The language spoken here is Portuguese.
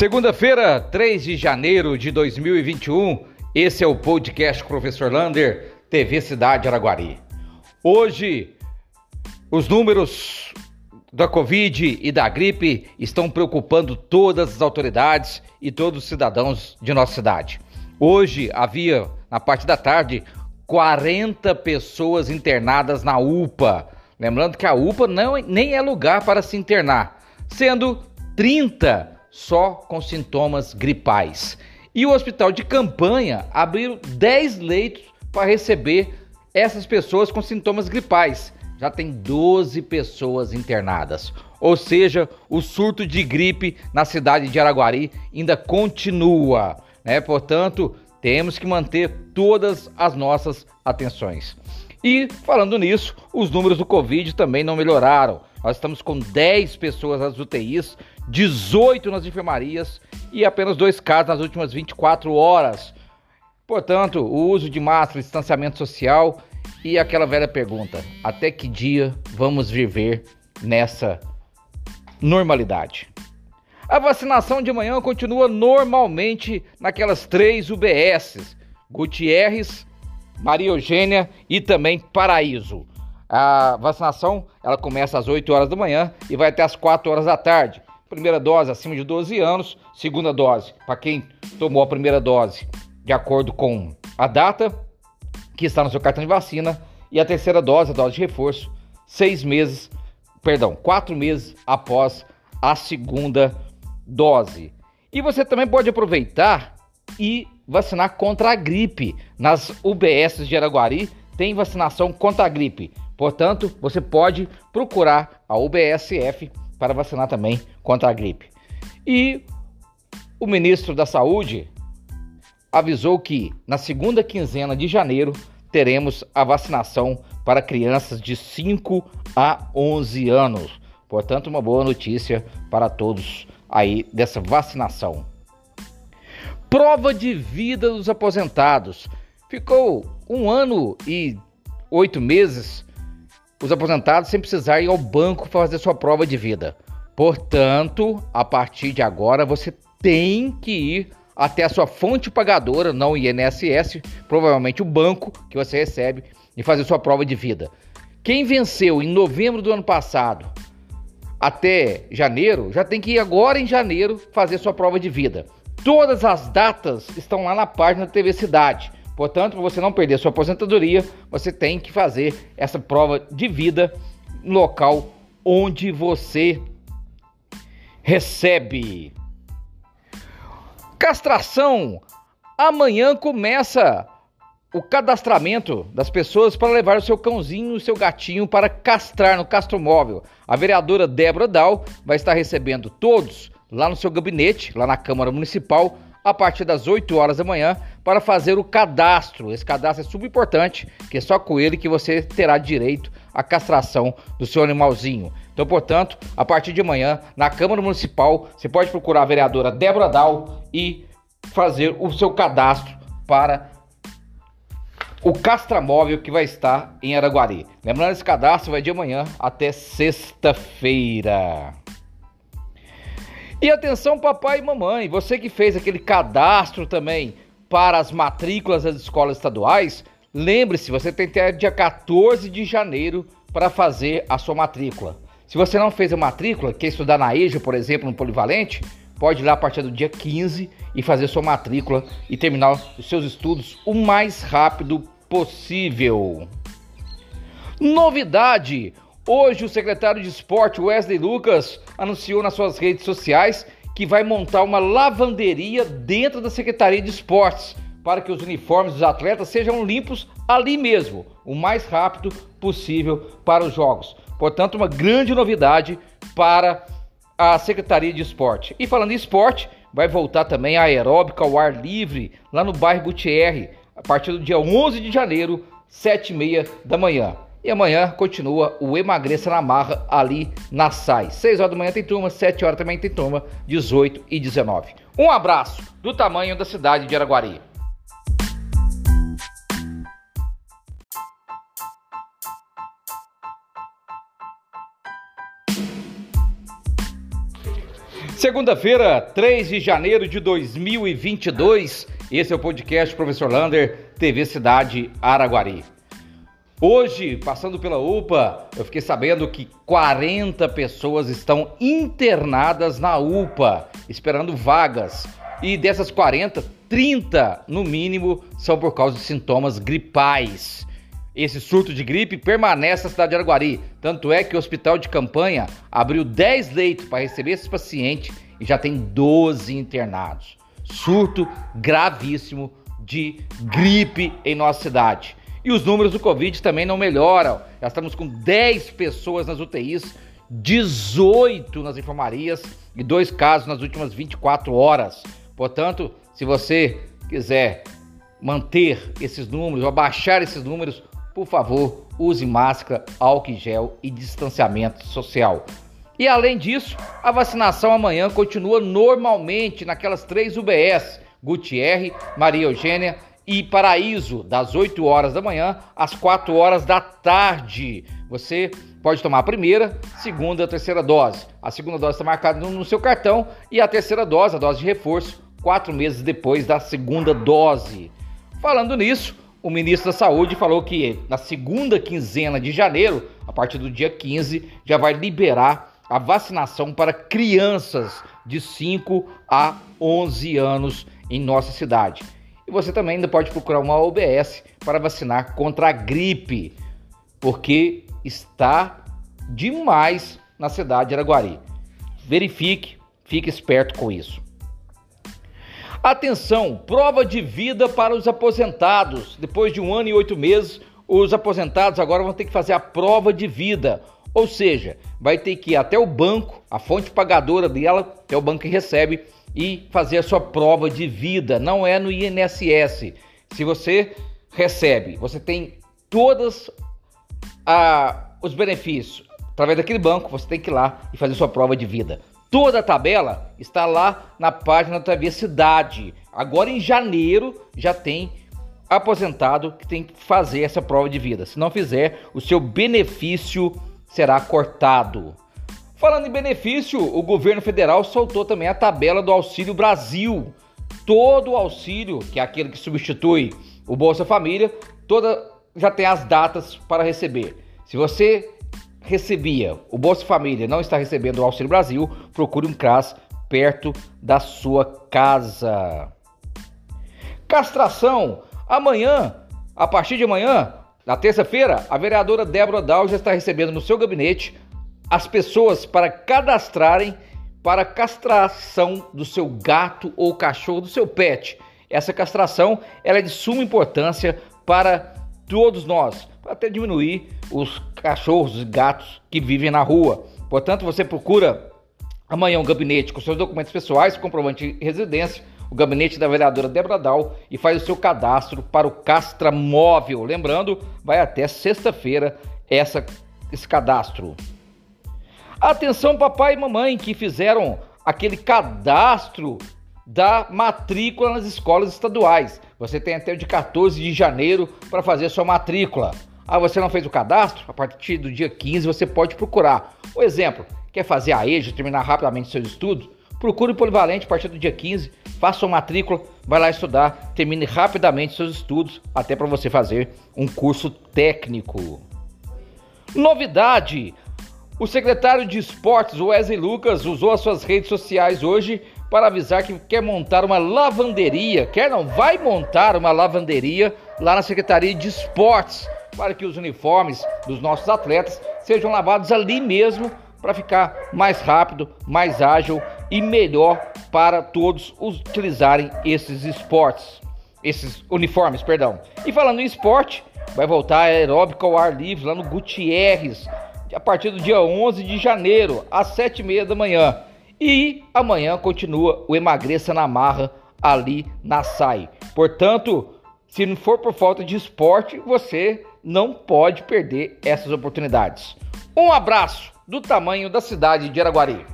Segunda-feira, 3 de janeiro de 2021, esse é o podcast Professor Lander, TV Cidade Araguari. Hoje, os números da Covid e da gripe estão preocupando todas as autoridades e todos os cidadãos de nossa cidade. Hoje havia, na parte da tarde, 40 pessoas internadas na UPA. Lembrando que a UPA não, nem é lugar para se internar, sendo 30 só com sintomas gripais. E o hospital de campanha abriu 10 leitos para receber essas pessoas com sintomas gripais. Já tem 12 pessoas internadas. Ou seja, o surto de gripe na cidade de Araguari ainda continua. Né? Portanto, temos que manter todas as nossas atenções. E falando nisso, os números do Covid também não melhoraram. Nós estamos com 10 pessoas nas UTIs, 18 nas enfermarias e apenas dois casos nas últimas 24 horas. Portanto, o uso de máscara, distanciamento social e aquela velha pergunta: até que dia vamos viver nessa normalidade? A vacinação de manhã continua normalmente naquelas três UBSs: Gutierrez, Maria Eugênia e também Paraíso. A vacinação ela começa às 8 horas da manhã e vai até às 4 horas da tarde. Primeira dose acima de 12 anos, segunda dose para quem tomou a primeira dose de acordo com a data que está no seu cartão de vacina e a terceira dose, a dose de reforço, seis meses, perdão, quatro meses após a segunda dose. E você também pode aproveitar e vacinar contra a gripe. Nas UBS de Araguari tem vacinação contra a gripe. Portanto, você pode procurar a UBSF para vacinar também contra a gripe. E o ministro da Saúde avisou que na segunda quinzena de janeiro teremos a vacinação para crianças de 5 a 11 anos. Portanto, uma boa notícia para todos aí dessa vacinação. Prova de vida dos aposentados. Ficou um ano e oito meses os aposentados sem precisar ir ao banco fazer sua prova de vida. Portanto, a partir de agora você tem que ir até a sua fonte pagadora, não o INSS, provavelmente o banco que você recebe, e fazer sua prova de vida. Quem venceu em novembro do ano passado até janeiro, já tem que ir agora em janeiro fazer sua prova de vida. Todas as datas estão lá na página da TV Cidade. Portanto, para você não perder sua aposentadoria, você tem que fazer essa prova de vida no local onde você recebe. Castração. Amanhã começa o cadastramento das pessoas para levar o seu cãozinho, o seu gatinho para castrar no castromóvel. A vereadora Débora Dal vai estar recebendo todos lá no seu gabinete, lá na Câmara Municipal, a partir das 8 horas da manhã, para fazer o cadastro. Esse cadastro é super importante, que é só com ele que você terá direito à castração do seu animalzinho. Então, portanto, a partir de amanhã, na Câmara Municipal, você pode procurar a vereadora Débora Dal e fazer o seu cadastro para o castramóvel que vai estar em Araguari. Lembrando, esse cadastro vai de amanhã até sexta-feira. E atenção, papai e mamãe, você que fez aquele cadastro também para as matrículas das escolas estaduais, lembre-se, você tem até dia 14 de janeiro para fazer a sua matrícula. Se você não fez a matrícula, quer estudar na EJA, por exemplo, no Polivalente, pode ir lá a partir do dia 15 e fazer sua matrícula e terminar os seus estudos o mais rápido possível. Novidade! Hoje o secretário de esporte Wesley Lucas anunciou nas suas redes sociais que vai montar uma lavanderia dentro da Secretaria de Esportes para que os uniformes dos atletas sejam limpos ali mesmo, o mais rápido possível para os jogos. Portanto, uma grande novidade para a Secretaria de Esporte. E falando em esporte, vai voltar também a aeróbica ao ar livre lá no bairro Gutierre, a partir do dia 11 de janeiro, 7 e meia da manhã. E amanhã continua o Emagreça na Marra ali na SAI. 6 horas da manhã tem turma, 7 horas também tem turma, 18 e 19. Um abraço do tamanho da cidade de Araguari. Segunda-feira, 3 de janeiro de 2022. Esse é o podcast Professor Lander, TV Cidade Araguari. Hoje, passando pela UPA, eu fiquei sabendo que 40 pessoas estão internadas na UPA, esperando vagas. E dessas 40, 30 no mínimo são por causa de sintomas gripais. Esse surto de gripe permanece na cidade de Araguari. Tanto é que o hospital de campanha abriu 10 leitos para receber esses pacientes e já tem 12 internados. Surto gravíssimo de gripe em nossa cidade. E os números do Covid também não melhoram. Já estamos com 10 pessoas nas UTIs, 18 nas enfermarias e dois casos nas últimas 24 horas. Portanto, se você quiser manter esses números, abaixar esses números, por favor, use máscara, álcool gel e distanciamento social. E além disso, a vacinação amanhã continua normalmente naquelas três UBS: Gutierre, Maria Eugênia e Paraíso, das 8 horas da manhã às 4 horas da tarde. Você pode tomar a primeira, segunda, terceira dose. A segunda dose está marcada no seu cartão e a terceira dose, a dose de reforço, quatro meses depois da segunda dose. Falando nisso, o ministro da Saúde falou que na segunda quinzena de janeiro, a partir do dia 15, já vai liberar a vacinação para crianças de 5 a 11 anos em nossa cidade. E você também ainda pode procurar uma OBS para vacinar contra a gripe, porque está demais na cidade de Araguari. Verifique, fique esperto com isso. Atenção, prova de vida para os aposentados. Depois de um ano e oito meses, os aposentados agora vão ter que fazer a prova de vida. Ou seja, vai ter que ir até o banco, a fonte pagadora dela, que é o banco que recebe, e fazer a sua prova de vida. Não é no INSS. Se você recebe, você tem todos os benefícios através daquele banco, você tem que ir lá e fazer sua prova de vida. Toda a tabela está lá na página da TV Cidade. Agora em janeiro já tem aposentado que tem que fazer essa prova de vida. Se não fizer, o seu benefício será cortado. Falando em benefício, o governo federal soltou também a tabela do Auxílio Brasil. Todo o auxílio, que é aquele que substitui o Bolsa Família, toda já tem as datas para receber. Se você recebia o Bolsa Família não está recebendo o Auxílio Brasil, procure um CRAS perto da sua casa. Castração. Amanhã, a partir de amanhã, na terça-feira, a vereadora Débora Dal já está recebendo no seu gabinete as pessoas para cadastrarem para castração do seu gato ou cachorro, do seu pet. Essa castração ela é de suma importância para todos nós, para até diminuir os cachorros e gatos que vivem na rua. Portanto, você procura amanhã um gabinete com seus documentos pessoais, comprovante de residência, o gabinete da vereadora Débora Dal e faz o seu cadastro para o Castra Móvel. Lembrando, vai até sexta-feira essa, esse cadastro. Atenção, papai e mamãe que fizeram aquele cadastro da matrícula nas escolas estaduais. Você tem até o de 14 de janeiro para fazer sua matrícula. Ah, você não fez o cadastro? A partir do dia 15 você pode procurar. O exemplo, quer fazer a EJA, terminar rapidamente seus estudos? Procure o Polivalente a partir do dia 15, faça sua matrícula, vai lá estudar, termine rapidamente seus estudos, até para você fazer um curso técnico. Novidade! O secretário de Esportes, Wesley Lucas, usou as suas redes sociais hoje para avisar que quer montar uma lavanderia, quer não, vai montar uma lavanderia lá na Secretaria de Esportes para que os uniformes dos nossos atletas sejam lavados ali mesmo para ficar mais rápido, mais ágil e melhor para todos utilizarem esses esportes, esses uniformes, perdão. E falando em esporte, vai voltar a aeróbica ao ar livre lá no Gutierrez, a partir do dia 11 de janeiro, às 7h30 da manhã. E amanhã continua o Emagreça na Marra ali na SAI. Portanto, se não for por falta de esporte, você não pode perder essas oportunidades. Um abraço do tamanho da cidade de Araguari.